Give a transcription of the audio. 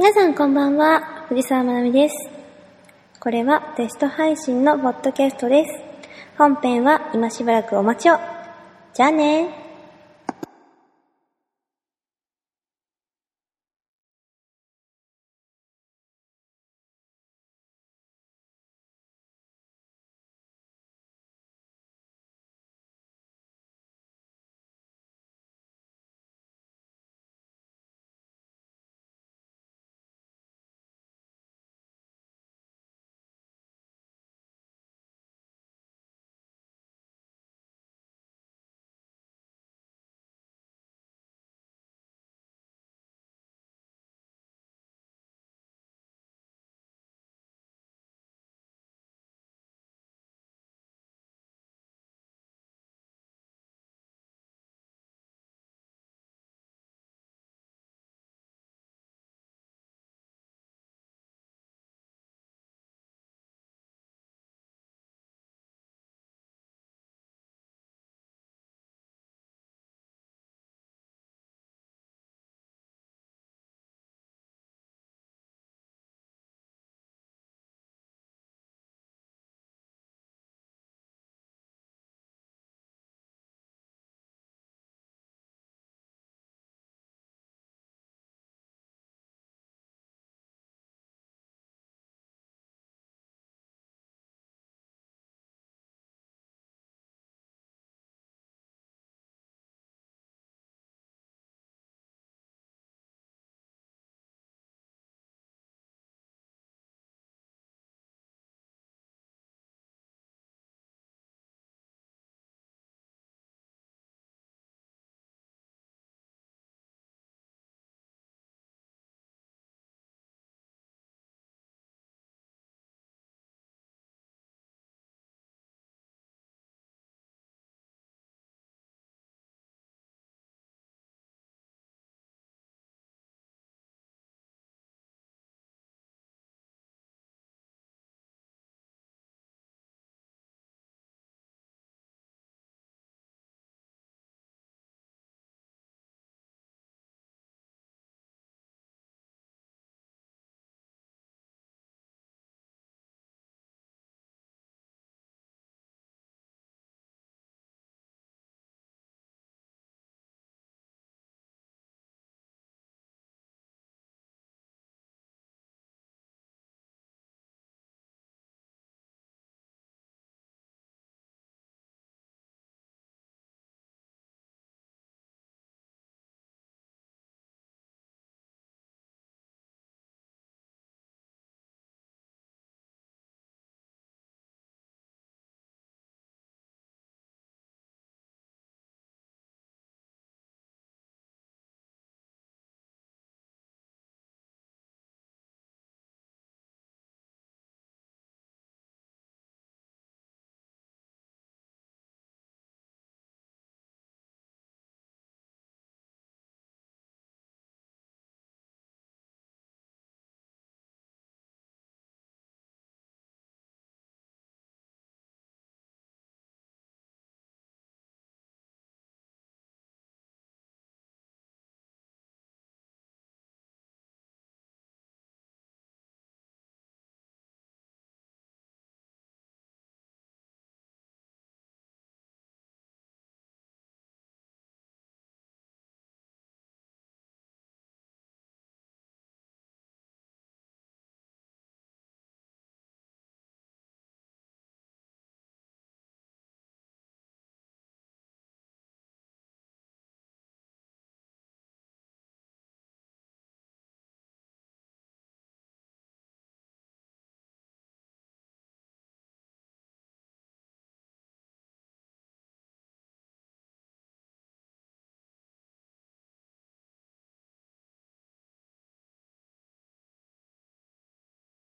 皆さんこんばんは、藤沢まなみです。これはテスト配信のポッドキャストです。本編は今しばらくお待ちを。じゃあね